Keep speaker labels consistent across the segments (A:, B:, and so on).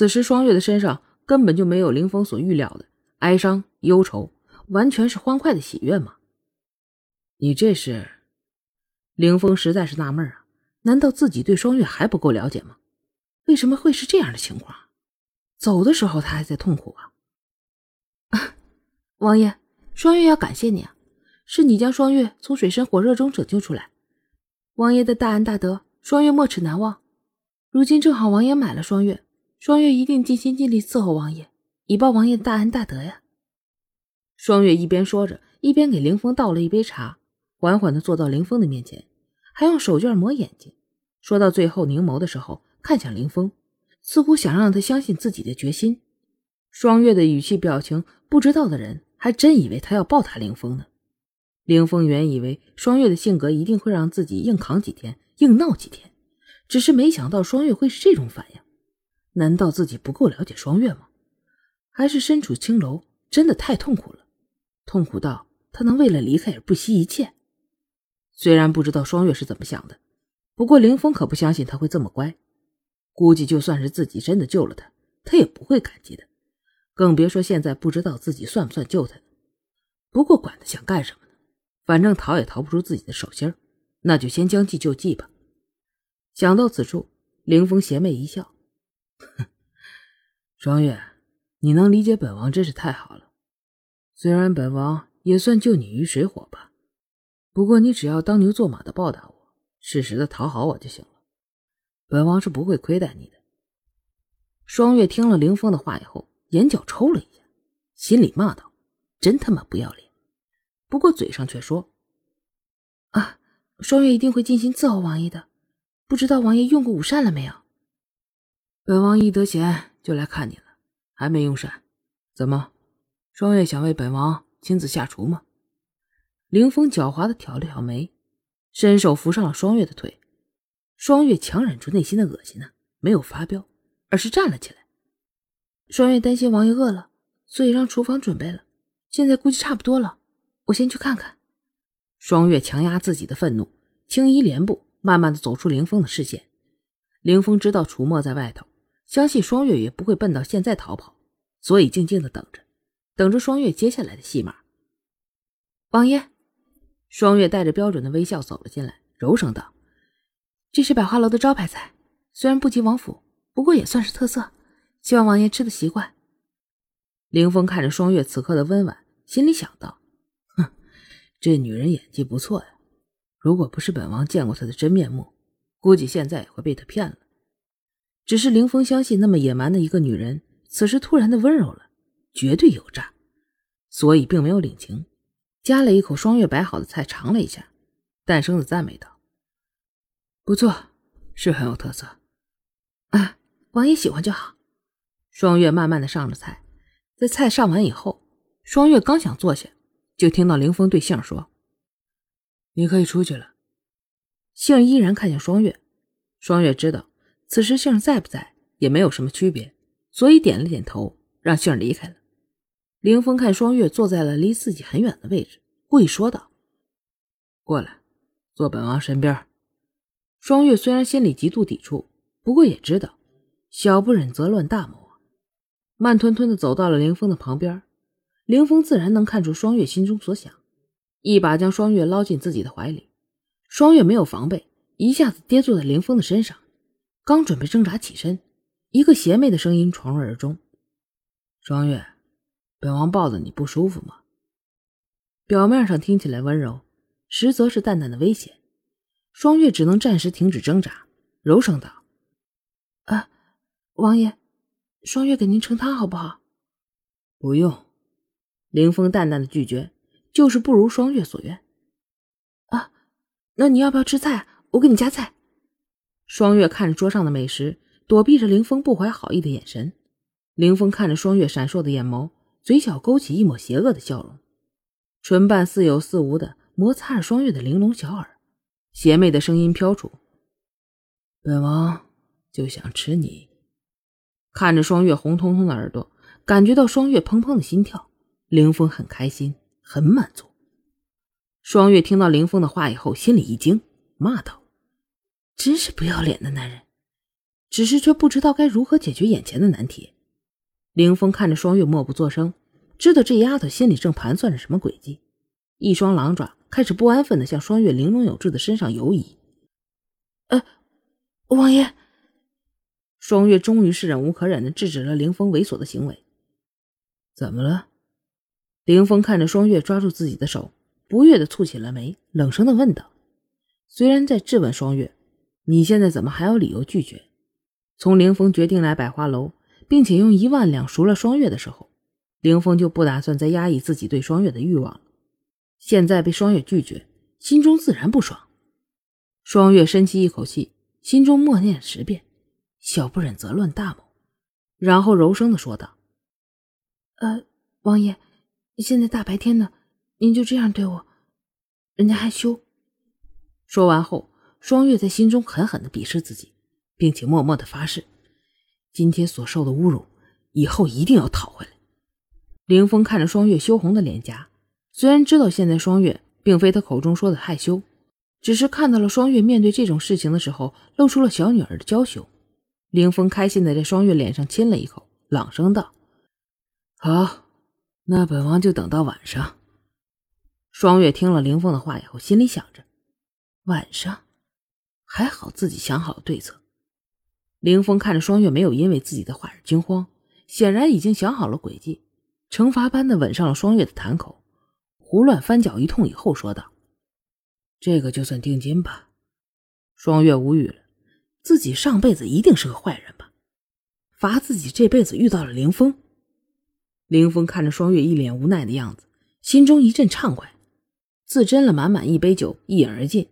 A: 此时双月的身上根本就没有林峰所预料的哀伤忧愁，完全是欢快的喜悦嘛。你这是？林峰实在是纳闷啊，难道自己对双月还不够了解吗？为什么会是这样的情况？走的时候他还在痛苦啊！王爷，双月要感谢你啊，是你将双月从水深火热中拯救出来，王爷的大恩大德，双月没齿难忘。如今正好王爷买了双月，双月一定尽心尽力伺候王爷，以报王爷大恩大德呀。双月一边说着，一边给凌风倒了一杯茶，缓缓的坐到凌风的面前，还用手绢抹眼睛。说到最后，凝眸的时候，看向凌风。似乎想让他相信自己的决心。双月的语气表情，不知道的人还真以为他要报答凌风呢。凌风原以为双月的性格一定会让自己硬扛几天、硬闹几天，只是没想到双月会是这种反应。难道自己不够了解双月吗？还是身处青楼真的太痛苦了，痛苦到他能为了离开而不惜一切？虽然不知道双月是怎么想的，不过凌风可不相信他会这么乖。估计就算是自己真的救了他，他也不会感激的，更别说现在不知道自己算不算救他。不过管他想干什么呢，反正逃也逃不出自己的手心那就先将计就计吧。想到此处，凌风邪魅一笑：“，哼双月，你能理解本王真是太好了。虽然本王也算救你于水火吧，不过你只要当牛做马的报答我，适时的讨好我就行了。”本王是不会亏待你的。双月听了凌风的话以后，眼角抽了一下，心里骂道：“真他妈不要脸！”不过嘴上却说：“啊，双月一定会尽心伺候王爷的。不知道王爷用过午膳了没有？”本王一得闲就来看你了，还没用膳。怎么，双月想为本王亲自下厨吗？凌风狡猾的挑了挑眉，伸手扶上了双月的腿。双月强忍住内心的恶心呢，没有发飙，而是站了起来。双月担心王爷饿了，所以让厨房准备了。现在估计差不多了，我先去看看。双月强压自己的愤怒，轻移莲步，慢慢的走出凌风的视线。凌风知道楚墨在外头，相信双月也不会笨到现在逃跑，所以静静的等着，等着双月接下来的戏码。王爷，双月带着标准的微笑走了进来，柔声道。这是百花楼的招牌菜，虽然不及王府，不过也算是特色，希望王爷吃的习惯。凌风看着双月此刻的温婉，心里想到：哼，这女人演技不错呀。如果不是本王见过她的真面目，估计现在也会被她骗了。只是凌风相信，那么野蛮的一个女人，此时突然的温柔了，绝对有诈，所以并没有领情，夹了一口双月摆好的菜，尝了一下，淡声的赞美道。不错，是很有特色。啊，王爷喜欢就好。双月慢慢的上了菜，在菜上完以后，双月刚想坐下，就听到凌风对杏说：“你可以出去了。”杏儿依然看向双月，双月知道此时杏儿在不在也没有什么区别，所以点了点头，让杏儿离开了。凌风看双月坐在了离自己很远的位置，故意说道：“过来，坐本王身边。”双月虽然心里极度抵触，不过也知道小不忍则乱大谋，慢吞吞的走到了凌风的旁边。凌风自然能看出双月心中所想，一把将双月捞进自己的怀里。双月没有防备，一下子跌坐在凌风的身上，刚准备挣扎起身，一个邪魅的声音闯入耳中：“双月，本王抱着你不舒服吗？”表面上听起来温柔，实则是淡淡的威胁。双月只能暂时停止挣扎，柔声道：“啊，王爷，双月给您盛汤好不好？”“不用。”凌风淡淡的拒绝，就是不如双月所愿。“啊，那你要不要吃菜？我给你夹菜。”双月看着桌上的美食，躲避着凌风不怀好意的眼神。凌风看着双月闪烁的眼眸，嘴角勾起一抹邪恶的笑容，唇瓣似有似无的摩擦着双月的玲珑小耳。邪魅的声音飘出：“本王就想吃你。”看着双月红彤彤的耳朵，感觉到双月砰砰的心跳，凌风很开心，很满足。双月听到凌风的话以后，心里一惊，骂道：“真是不要脸的男人！只是却不知道该如何解决眼前的难题。凌风看着双月默不作声，知道这丫头心里正盘算着什么诡计，一双狼爪开始不安分的向双月玲珑有致的身上游移。呃，王爷。双月终于是忍无可忍的制止了凌风猥琐的行为。怎么了？凌风看着双月抓住自己的手，不悦的蹙起了眉，冷声的问道：“虽然在质问双月，你现在怎么还有理由拒绝？从凌风决定来百花楼，并且用一万两赎了双月的时候，凌风就不打算再压抑自己对双月的欲望了。现在被双月拒绝，心中自然不爽。”双月深吸一口气，心中默念十遍：“小不忍则乱大谋。”然后柔声的说道：“呃，王爷。”现在大白天的，您就这样对我，人家害羞。说完后，双月在心中狠狠的鄙视自己，并且默默的发誓，今天所受的侮辱，以后一定要讨回来。凌风看着双月羞红的脸颊，虽然知道现在双月并非他口中说的害羞，只是看到了双月面对这种事情的时候露出了小女儿的娇羞。凌风开心的在双月脸上亲了一口，朗声道：“好。”那本王就等到晚上。双月听了凌风的话以后，心里想着：晚上，还好自己想好了对策。凌风看着双月没有因为自己的话而惊慌，显然已经想好了诡计，惩罚般的吻上了双月的潭口，胡乱翻搅一通以后，说道：“这个就算定金吧。”双月无语了，自己上辈子一定是个坏人吧？罚自己这辈子遇到了凌风。凌风看着双月一脸无奈的样子，心中一阵畅快，自斟了满满一杯酒，一饮而尽。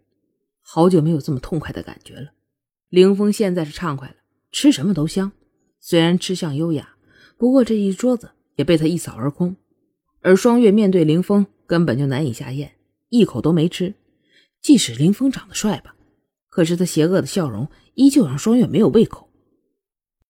A: 好久没有这么痛快的感觉了。凌峰现在是畅快了，吃什么都香。虽然吃相优雅，不过这一桌子也被他一扫而空。而双月面对凌峰根本就难以下咽，一口都没吃。即使凌峰长得帅吧，可是他邪恶的笑容依旧让双月没有胃口。